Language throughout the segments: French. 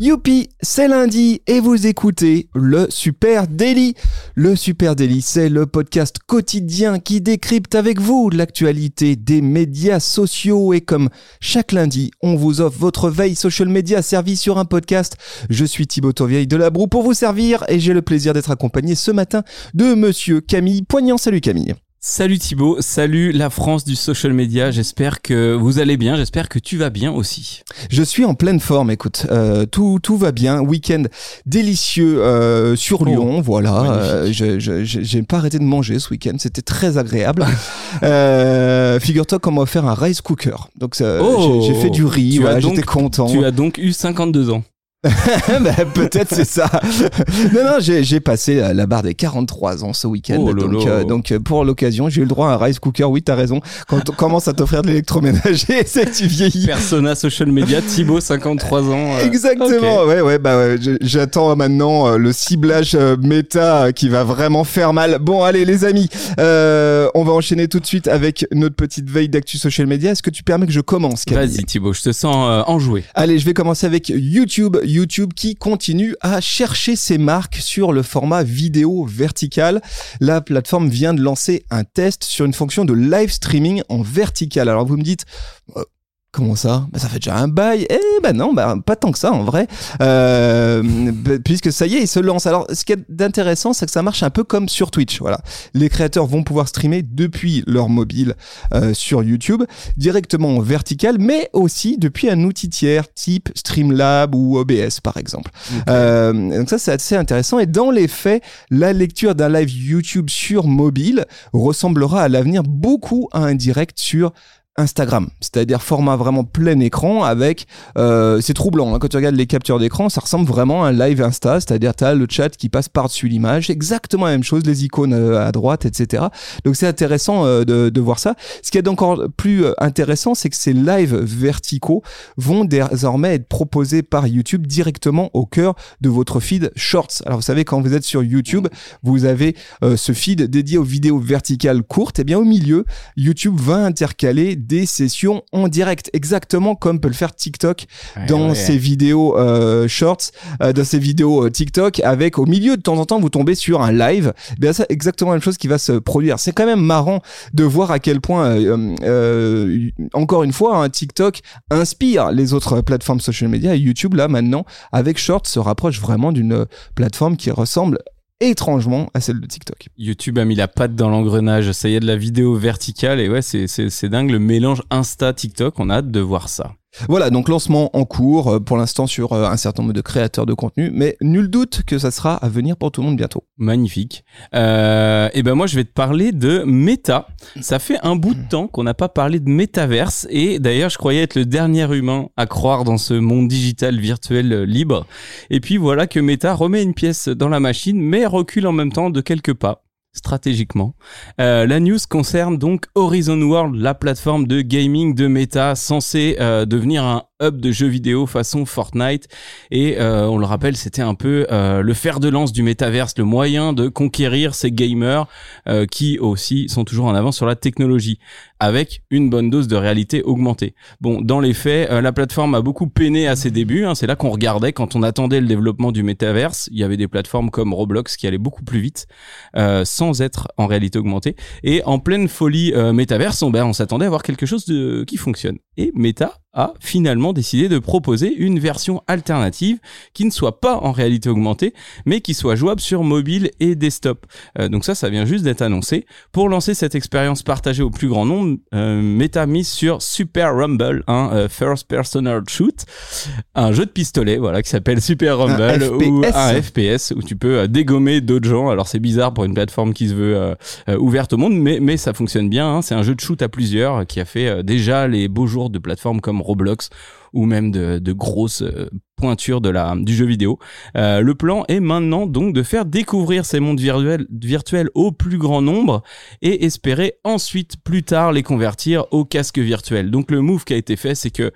Youpi, c'est lundi et vous écoutez le Super Daily. Le Super Daily, c'est le podcast quotidien qui décrypte avec vous l'actualité des médias sociaux et comme chaque lundi, on vous offre votre veille social media servie sur un podcast. Je suis Thibaut Tourvieille de la Broue pour vous servir et j'ai le plaisir d'être accompagné ce matin de monsieur Camille Poignant. Salut Camille. Salut Thibaut, salut la France du social media, j'espère que vous allez bien, j'espère que tu vas bien aussi. Je suis en pleine forme, écoute, euh, tout, tout va bien, week-end délicieux euh, sur Oh, Lyon, voilà, euh, magnifique. je- je- je- j'ai pas arrêté de manger ce week-end, c'était très agréable. Figure-toi qu'on m'a offert un rice cooker, donc ça- Oh, j'ai j'ai fait du riz, tu voilà, as donc- j'étais content. Tu as donc eu 52 ans. Bah, Peut-être c'est ça. non, non, j'ai passé la la barre des 43 ans ce week-end. Oh là donc, euh, donc euh, pour l'occasion, j'ai eu le droit à un rice cooker. Oui, t'as raison. Quand on commence à t'offrir de l'électroménager, c'est que tu vieillis. Persona social media, Thibaut 53 ans. euh, Exactement, ouais, ouais, bah ouais, j'attends maintenant euh, le ciblage euh, méta euh, qui va vraiment faire mal. Bon, allez, les amis, euh, on va enchaîner tout de suite avec notre petite veille d'actu social media. Est-ce que tu permets que je commence, Vas-y Thibaut, je te sens euh, enjoué. Allez, je vais commencer avec YouTube. YouTube qui continue à chercher ses marques sur le format vidéo vertical. La plateforme vient de lancer un test sur une fonction de live streaming en vertical. Alors vous me dites, euh, Comment ça? Bah, Ça fait déjà un bail. Eh ben non, bah, pas tant que ça en vrai. Euh, bah, puisque ça y est, il se lance. Alors ce qui est d'intéressant, c'est que ça marche un peu comme sur Twitch. Voilà. Les créateurs vont pouvoir streamer depuis leur mobile euh, sur YouTube, directement en vertical, mais aussi depuis un outil tiers type Streamlab ou OBS par exemple. Euh, donc ça c'est assez intéressant. Et dans les faits, la lecture d'un live YouTube sur mobile ressemblera à l'avenir beaucoup à un direct sur Instagram, c'est-à-dire format vraiment plein écran avec, euh, c'est troublant hein, quand tu regardes les captures d'écran, ça ressemble vraiment à un live Insta, c'est-à-dire tu as le chat qui passe par-dessus l'image, exactement la même chose, les icônes euh, à droite, etc. Donc c'est intéressant euh, de, de voir ça. Ce qui est encore plus euh, intéressant, c'est que ces lives verticaux vont désormais être proposés par YouTube directement au cœur de votre feed Shorts. Alors vous savez, quand vous êtes sur YouTube, vous avez euh, ce feed dédié aux vidéos verticales courtes, et bien au milieu, YouTube va intercaler des sessions en direct, exactement comme peut le faire TikTok dans Ouais, ses vidéos euh, shorts, euh, dans ses vidéos euh, TikTok, avec au milieu de temps en temps vous tombez sur un live. Eh Bien ça, exactement la même chose qui va se produire. C'est quand même marrant de voir à quel point, euh, euh, encore une fois, hein, TikTok inspire les autres plateformes social media et YouTube là maintenant avec Shorts se rapproche vraiment d'une plateforme qui ressemble étrangement à celle de TikTok. YouTube a mis la patte dans l'engrenage, ça y est de la vidéo verticale et ouais c'est dingue le mélange Insta TikTok, on a hâte de voir ça. Voilà, donc lancement en cours euh, pour l'instant sur euh, un certain nombre de créateurs de contenu, mais nul doute que ça sera à venir pour tout le monde bientôt. Magnifique. Euh, et ben moi je vais te parler de Meta. Ça fait un bout de temps qu'on n'a pas parlé de métaverse et d'ailleurs je croyais être le dernier humain à croire dans ce monde digital virtuel euh, libre. Et puis voilà que Meta remet une pièce dans la machine mais recule en même temps de quelques pas stratégiquement. Euh, la news concerne donc Horizon World, la plateforme de gaming de Meta censée euh, devenir un hub de jeux vidéo façon Fortnite. Et euh, on le rappelle, c'était un peu euh, le fer de lance du métaverse, le moyen de conquérir ces gamers euh, qui aussi sont toujours en avance sur la technologie, avec une bonne dose de réalité augmentée. Bon, dans les faits, euh, la plateforme a beaucoup peiné à ses débuts. hein. c'est là qu'on regardait quand on attendait le développement du métaverse. Il y avait des plateformes comme Roblox qui allaient beaucoup plus vite, euh, sans être en réalité augmentée. Et en pleine folie euh, métaverse, on, ben, on s'attendait à voir quelque chose de qui fonctionne. Et Meta a finalement décidé de proposer une version alternative qui ne soit pas en réalité augmentée, mais qui soit jouable sur mobile et desktop. Euh, donc ça, ça vient juste d'être annoncé. Pour lancer cette expérience partagée au plus grand nombre, euh, Meta mise sur Super Rumble, un euh, first personal shoot, un jeu de pistolet, voilà, qui s'appelle Super Rumble ou un FPS où tu peux dégommer d'autres gens. Alors c'est bizarre pour une plateforme qui se veut ouverte au monde, mais mais ça fonctionne bien. hein. C'est un jeu de shoot à plusieurs qui a fait déjà les beaux jours de plateformes comme Roblox ou même de, grosses euh, pointures de du jeu vidéo. Euh, le plan est maintenant donc de faire découvrir ces mondes virtuels, virtuels au plus grand nombre et espérer ensuite plus tard les convertir au casque virtuel. Donc le move qui a été fait, c'est que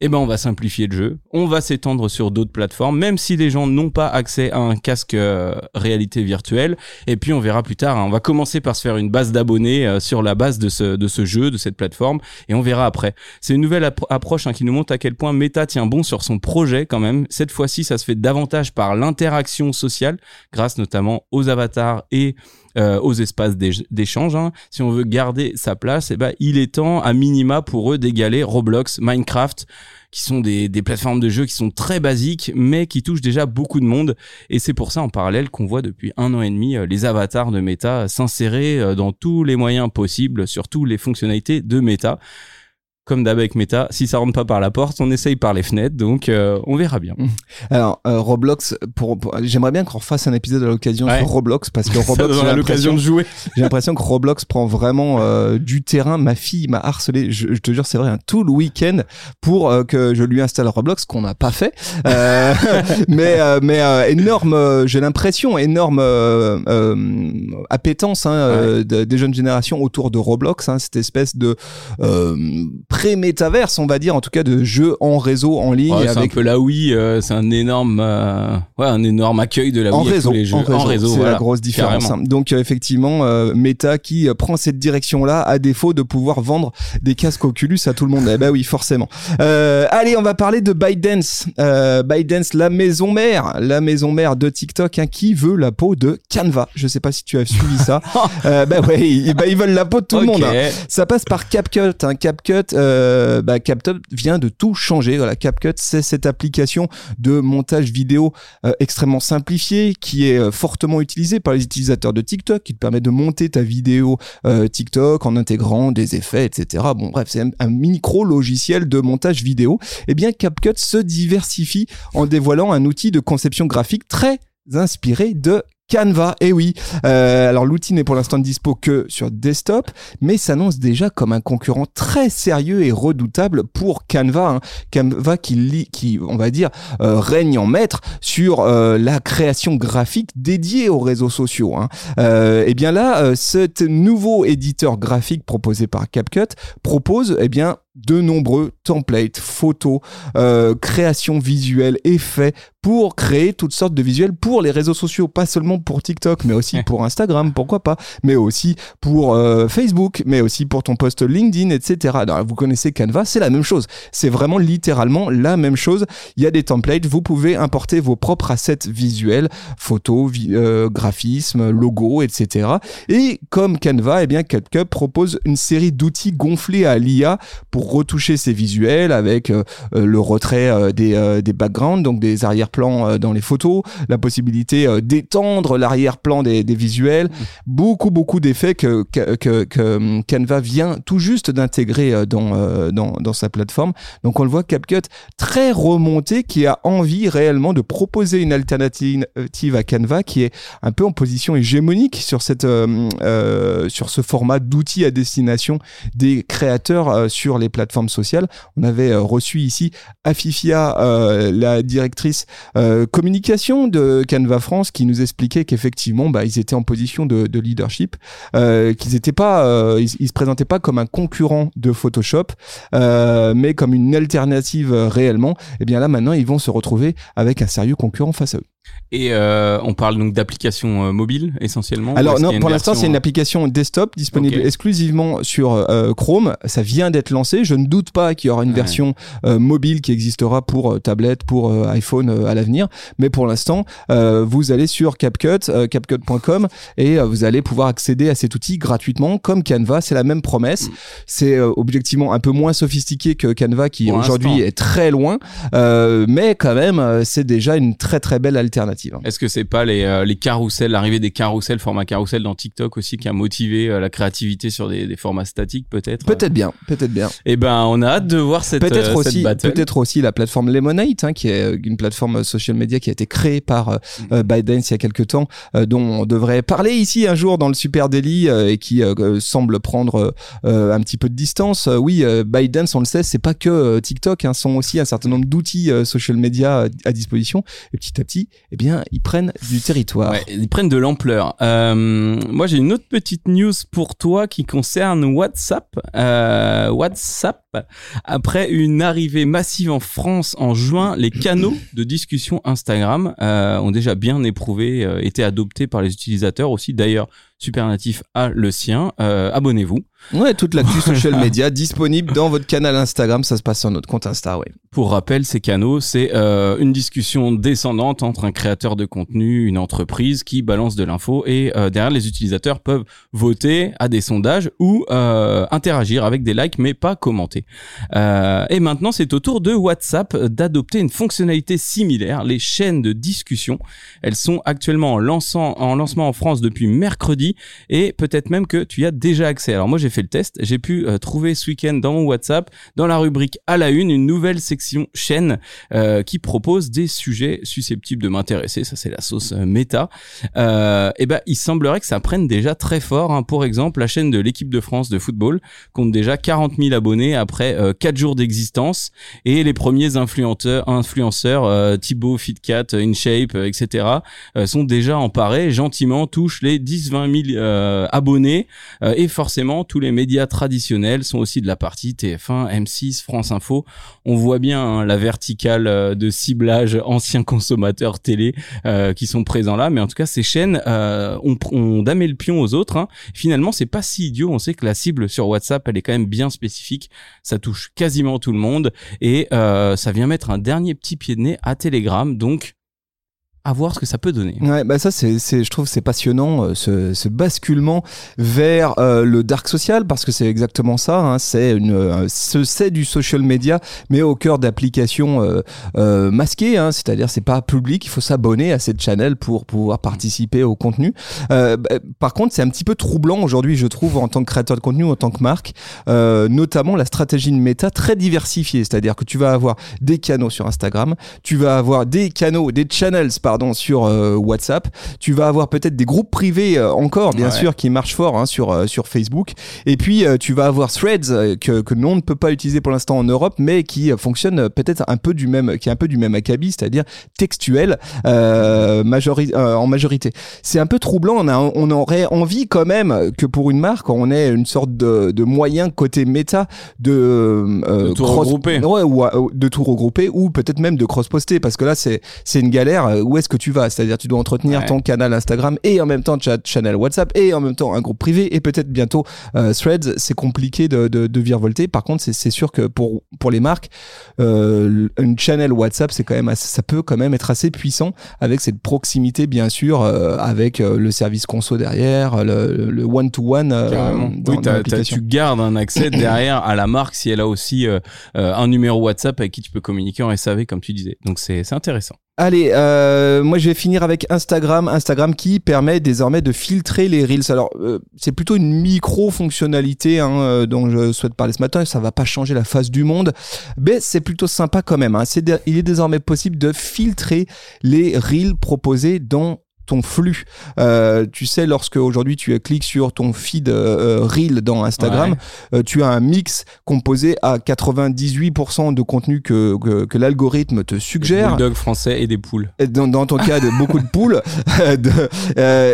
eh ben on va simplifier le jeu, on va s'étendre sur d'autres plateformes, même si les gens n'ont pas accès à un casque euh, réalité virtuelle. Et puis on verra plus tard. hein. On va commencer par se faire une base d'abonnés euh, sur la base de ce jeu, de cette plateforme, et on verra après. C'est une nouvelle appro- approche hein, qui nous montre à quel point Meta tient bon sur son projet quand même. Cette fois-ci, ça se fait davantage par l'interaction sociale, grâce notamment aux avatars et euh, aux espaces d'éch- d'échange. hein. Si on veut garder sa place, eh ben, il est temps à minima pour eux d'égaler Roblox, Minecraft, qui sont des, des plateformes de jeux qui sont très basiques, mais qui touchent déjà beaucoup de monde. Et c'est pour ça, en parallèle, qu'on voit depuis un an et demi euh, les avatars de Meta s'insérer euh, dans tous les moyens possibles, sur toutes les fonctionnalités de Meta. Comme d'hab avec Meta, si ça rentre pas par la porte, on essaye par les fenêtres, donc euh, on verra bien. Alors euh, Roblox, pour, pour- j'aimerais bien qu'on refasse un épisode à l'occasion Ouais. sur Roblox parce que Roblox, j'ai l'occasion l'impression, de jouer. j'ai l'impression que Roblox prend vraiment euh, du terrain. Ma fille m'a harcelé, je, je te jure, c'est vrai, un tout le week-end pour euh, que je lui installe Roblox, qu'on n'a pas fait. Euh, mais euh, mais euh, énorme, j'ai l'impression énorme appétence hein, euh, de- des jeunes générations autour de Roblox, hein, cette espèce de euh, pré-métaverse, on va dire, en tout cas de jeu en réseau, en ligne, Ouais, c'est un avec peu la Wii, euh, c'est un énorme, euh, ouais, un énorme accueil de la en Wii avec réseau, tous les jeux. en réseau, c'est voilà. la grosse différence. carrément. hein. Donc euh, effectivement, euh, Meta qui euh, prend cette direction-là à défaut de pouvoir vendre des casques Oculus à tout le monde. Eh ben oui, forcément. Euh, allez, on va parler de ByteDance. Euh, ByteDance, la maison mère, la maison mère de TikTok, hein, qui veut la peau de Canva. Je sais pas si tu as suivi ça. euh, bah ouais, ils, bah, ils veulent la peau de tout le monde. hein. Ça passe par CapCut. Hein. CapCut, euh, bah, CapCut vient de tout changer. Voilà, CapCut, c'est cette application de montage vidéo euh, extrêmement simplifiée qui est euh, fortement utilisée par les utilisateurs de TikTok, qui te permet de monter ta vidéo euh, TikTok en intégrant des effets, etc. Bon, bref, c'est un, un micro logiciel de montage vidéo. Eh bien, CapCut se diversifie en dévoilant un outil de conception graphique très inspiré de Canva, et oui. Euh, alors l'outil n'est pour l'instant dispo que sur desktop, mais s'annonce déjà comme un concurrent très sérieux et redoutable pour Canva. hein. Canva qui, li- qui, on va dire, euh, règne en maître sur euh, la création graphique dédiée aux réseaux sociaux. Hein. Et bien là, cet nouveau éditeur graphique proposé par CapCut propose, eh bien, de nombreux templates, photos, euh, création visuelle, effets pour créer toutes sortes de visuels pour les réseaux sociaux, pas seulement pour TikTok, mais aussi pour Instagram, pourquoi pas, mais aussi pour euh, Facebook, mais aussi pour ton post LinkedIn, etc. Alors, vous connaissez Canva, c'est la même chose. C'est vraiment littéralement la même chose. Il y a des templates, vous pouvez importer vos propres assets visuels, photos, vi- euh, graphismes, logos, etc. Et comme Canva, eh bien CapCut propose une série d'outils gonflés à l'IA pour retoucher ces visuels avec euh, euh, le retrait euh, des, des backgrounds, donc des arrière-plans dans les photos, la possibilité d'étendre l'arrière-plan des, des visuels, beaucoup beaucoup d'effets que, que, que, hum, Canva vient tout juste d'intégrer dans, dans, dans sa plateforme. Donc on le voit CapCut très remonté qui a envie réellement de proposer une alternative à Canva qui est un peu en position hégémonique sur cette euh, sur ce format d'outils à destination des créateurs sur les plateformes sociales. On avait euh, reçu ici Afifia, euh, la directrice euh, communication de Canva France, qui nous expliquait qu'effectivement, bah, ils étaient en position de, de leadership, qu'ils étaient pas, ils, ils se présentaient pas comme un concurrent de Photoshop, mais comme une alternative réellement. Et bien là, maintenant, ils vont se retrouver avec un sérieux concurrent face à eux. Et euh, on parle donc d'applications euh, mobiles essentiellement. Alors non, pour l'instant, version, c'est une euh, application desktop disponible exclusivement sur euh, Chrome. Ça vient d'être lancé. Je ne doute pas qu'il y aura une Ouais. version euh, mobile qui existera pour tablette, pour iPhone à l'avenir. Mais pour l'instant, euh, vous allez sur CapCut, euh, CapCut.com, et vous allez pouvoir accéder à cet outil gratuitement, comme Canva. C'est la même Mm. promesse. C'est euh, objectivement un peu moins sophistiqué que Canva, qui aujourd'hui est très loin, euh, mais quand même, c'est déjà une très très belle alternative. Hein. Est-ce que c'est pas les, euh, les carousels, l'arrivée des carousels, format carousel dans TikTok aussi qui a motivé euh, la créativité sur des, des formats statiques peut-être Peut-être bien, peut-être bien. Eh ben, on a hâte de voir cette, Peut-être euh, cette aussi, peut-être aussi la plateforme Lemonade, hein, qui est euh, une plateforme social media qui a été créée par Mm. ByteDance il y a quelques temps, dont on devrait parler ici un jour dans le Super Daily et qui semble prendre un petit peu de distance. Oui, ByteDance, on le sait, c'est pas que TikTok, hein, sont aussi un certain nombre d'outils social media à disposition. Et petit à petit, eh bien, ils prennent du territoire. Ils prennent de l'ampleur. Euh, moi, j'ai une autre petite news pour toi qui concerne WhatsApp. Euh, WhatsApp, après une arrivée massive en France en juin, les canaux de discussion Instagram euh, ont déjà bien éprouvé, été adoptés par les utilisateurs aussi. D'ailleurs, Supernatif a le sien. Abonnez-vous. Ouais, toute l'actu social media disponible dans votre canal Instagram. Ça se passe sur notre compte Insta, ouais. Pour rappel, ces canaux, c'est euh, une discussion descendante entre un créateur de contenu, une entreprise qui balance de l'info et euh, derrière, les utilisateurs peuvent voter à des sondages ou euh, interagir avec des likes, mais pas commenter. Et maintenant, c'est au tour de WhatsApp d'adopter une fonctionnalité similaire, les chaînes de discussion. Elles sont actuellement en, lançant, en lancement en France depuis mercredi et peut-être même que tu y as déjà accès. Alors moi, j'ai le test, j'ai pu euh, trouver ce week-end dans mon WhatsApp, dans la rubrique à la une, une nouvelle section chaîne euh, qui propose des sujets susceptibles de m'intéresser. Ça, c'est la sauce euh, méta. Et ben, il semblerait que ça prenne déjà très fort. hein. Pour exemple, la chaîne de l'équipe de France de football compte déjà 40 000 abonnés après euh, 4 jours d'existence et les premiers influenceurs, influenceurs Thibaut, Fitcat, InShape, etc. sont déjà emparés, gentiment touchent les 10-20 000 euh, abonnés et forcément tous les médias traditionnels sont aussi de la partie TF1, M6, France Info. On voit bien hein, la verticale euh, de ciblage anciens consommateurs télé euh, qui sont présents là, mais en tout cas ces chaînes euh, ont, ont le pion aux autres. hein. Finalement, c'est pas si idiot. On sait que la cible sur WhatsApp, elle est quand même bien spécifique. Ça touche quasiment tout le monde et euh, ça vient mettre un dernier petit pied de nez à Telegram. Donc à voir ce que ça peut donner. Ouais, bah ça, c'est, c'est, je trouve, c'est passionnant, euh, ce, ce basculement vers euh, le dark social, parce que c'est exactement ça. Hein, c'est une, euh, ce- c'est du social media, mais au cœur d'applications euh, euh, masquées. Hein, c'est-à-dire, c'est pas public. Il faut s'abonner à cette channel pour pouvoir participer au contenu. Bah, par contre, c'est un petit peu troublant aujourd'hui, je trouve, en tant que créateur de contenu, en tant que marque, notamment la stratégie de méta très diversifiée. C'est-à-dire que tu vas avoir des canaux sur Instagram, tu vas avoir des canaux, des channels, pardon, sur euh, WhatsApp. Tu vas avoir peut-être des groupes privés euh, encore, bien Ouais. sûr, qui marchent fort hein, sur euh, sur Facebook. Et puis tu vas avoir Threads que que nous on ne peut pas utiliser pour l'instant en Europe, mais qui fonctionne peut-être un peu du même, qui est un peu du même acabit, c'est-à-dire textuel euh, majori- euh, en majorité. C'est un peu troublant. On a on aurait envie quand même que pour une marque, on ait une sorte de, de moyen côté méta de, euh, De tout cross- regrouper. Ouais, ou de tout regrouper ou peut-être même de cross-poster parce que là c'est c'est une galère. Où est-ce que tu vas C'est-à-dire tu dois entretenir Ouais. ton canal Instagram et en même temps chat channel WhatsApp et en même temps un groupe privé et peut-être bientôt euh, Threads. C'est compliqué de, de, de virevolter. Par contre, c'est sûr que pour pour les marques, euh, une channel WhatsApp c'est quand même assez- ça peut quand même être assez puissant avec cette proximité bien sûr euh, avec euh, le service conso derrière, le le one oui, tu gardes un accès derrière à la marque si elle a aussi un numéro WhatsApp avec qui tu peux communiquer en SAV comme tu disais. Donc c'est intéressant. Allez, euh, moi je vais finir avec Instagram. Instagram qui permet désormais de filtrer les reels. Alors euh, c'est plutôt une micro fonctionnalité hein, euh, dont je souhaite parler ce matin. Ça va pas changer la face du monde, mais c'est plutôt sympa quand même. Hein. Il est désormais possible de filtrer les reels proposés dans ton flux. Euh, tu sais, lorsque aujourd'hui tu cliques sur ton feed euh, euh, reel dans Instagram, euh, tu as un mix composé à 98% de contenu que, que, que l'algorithme te Des suggère. bulldogs français et des poules. Dans, dans ton cas, de beaucoup de poules de,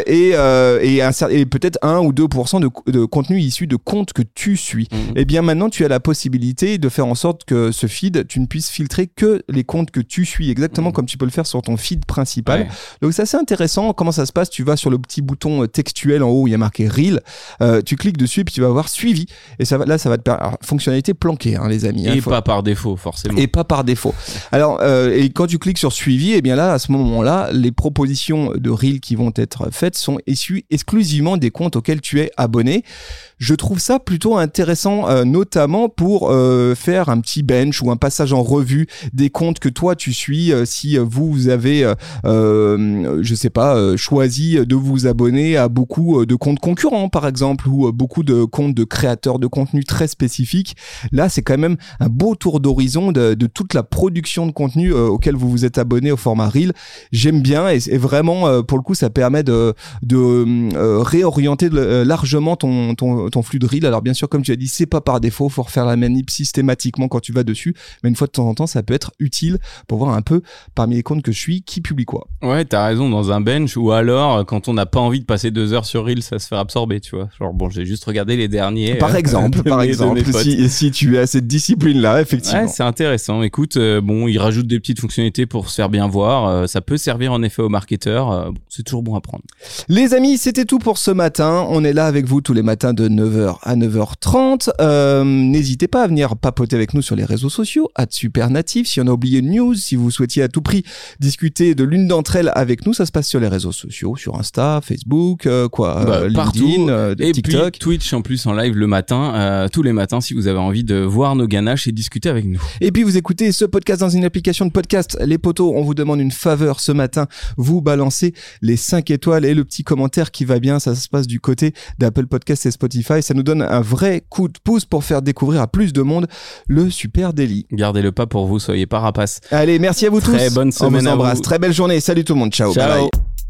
et, et, peut-être 1 ou 2% de, de contenu issu de comptes que tu suis. Mhm. Et bien maintenant, tu as la possibilité de faire en sorte que ce feed, tu ne puisses filtrer que les comptes que tu suis, exactement Mhm. comme tu peux le faire sur ton feed principal. Ouais. Donc c'est assez intéressant. Comment ça se passe? Tu vas sur le petit bouton euh, textuel en haut où il y a marqué Reel. Euh, tu cliques dessus et puis tu vas voir suivi. Et ça va, là, ça va te permettre. Fonctionnalité planquée, hein, les amis. hein, Et faut- pas par défaut, forcément. et pas par défaut. Alors, euh, et quand tu cliques sur suivi, et bien là, à ce moment-là, les propositions de reel qui vont être faites sont issues exclusivement des comptes auxquels tu es abonné. Je trouve ça plutôt intéressant, euh, notamment pour faire un petit bench ou un passage en revue des comptes que toi tu suis. si vous, avez, je sais pas, euh, choisi de vous abonner à beaucoup euh, de comptes concurrents, par exemple, ou euh, beaucoup de comptes de créateurs de contenu très spécifiques. Là, c'est quand même un beau tour d'horizon de, toute la production de contenu auquel vous vous êtes abonné au format Reel. J'aime bien et, vraiment, pour le coup, ça permet de, de réorienter largement ton, ton, ton flux de Reel. Alors bien sûr, comme tu as dit, c'est pas par défaut, faut refaire la manip systématiquement quand tu vas dessus, mais une fois de temps en temps, ça peut être utile pour voir un peu parmi les comptes que je suis qui publie quoi. Ouais, t'as raison, dans un bench, ou alors, euh, quand on n'a pas envie de passer deux heures sur Reel, ça se fait absorber, tu vois. Genre, bon, j'ai juste regardé les derniers. Par euh, exemple, par mes- exemple, si, si tu as cette discipline-là, effectivement. Ouais, c'est intéressant. Écoute, euh, bon, ils rajoutent des petites fonctionnalités pour se faire bien voir. euh, ça peut servir en effet aux marketeurs. bon, c'est toujours bon à prendre. Les amis, c'était tout pour ce matin. On est là avec vous tous les matins de 9h à 9h30. Euh, N'hésitez pas à venir papoter avec nous sur les réseaux sociaux, à Supernatif. Si on a oublié une news, si vous souhaitiez à tout prix discuter de l'une d'entre elles avec nous, ça se passe sur les réseaux sociaux, sur Insta, Facebook, euh, quoi, Bah, euh, partout. LinkedIn, euh, Et TikTok. puis Twitch en plus en live le matin, tous les matins si vous avez envie de voir nos ganaches et discuter avec nous. Et puis vous écoutez ce podcast dans une application de podcast. Les potos, on vous demande une faveur ce matin. Vous balancez les 5 étoiles et le petit commentaire qui va bien. Ça se passe du côté d'Apple Podcast et Spotify. Ça nous donne un vrai coup de pouce pour faire découvrir à plus de monde le Super Daily. Gardez-le pas pour vous, soyez pas rapaces. Allez, merci à vous Très tous. bonne On semaine vous à embrasse. vous. Très belle journée. Salut tout le monde. Ciao. Ciao. Bye bye.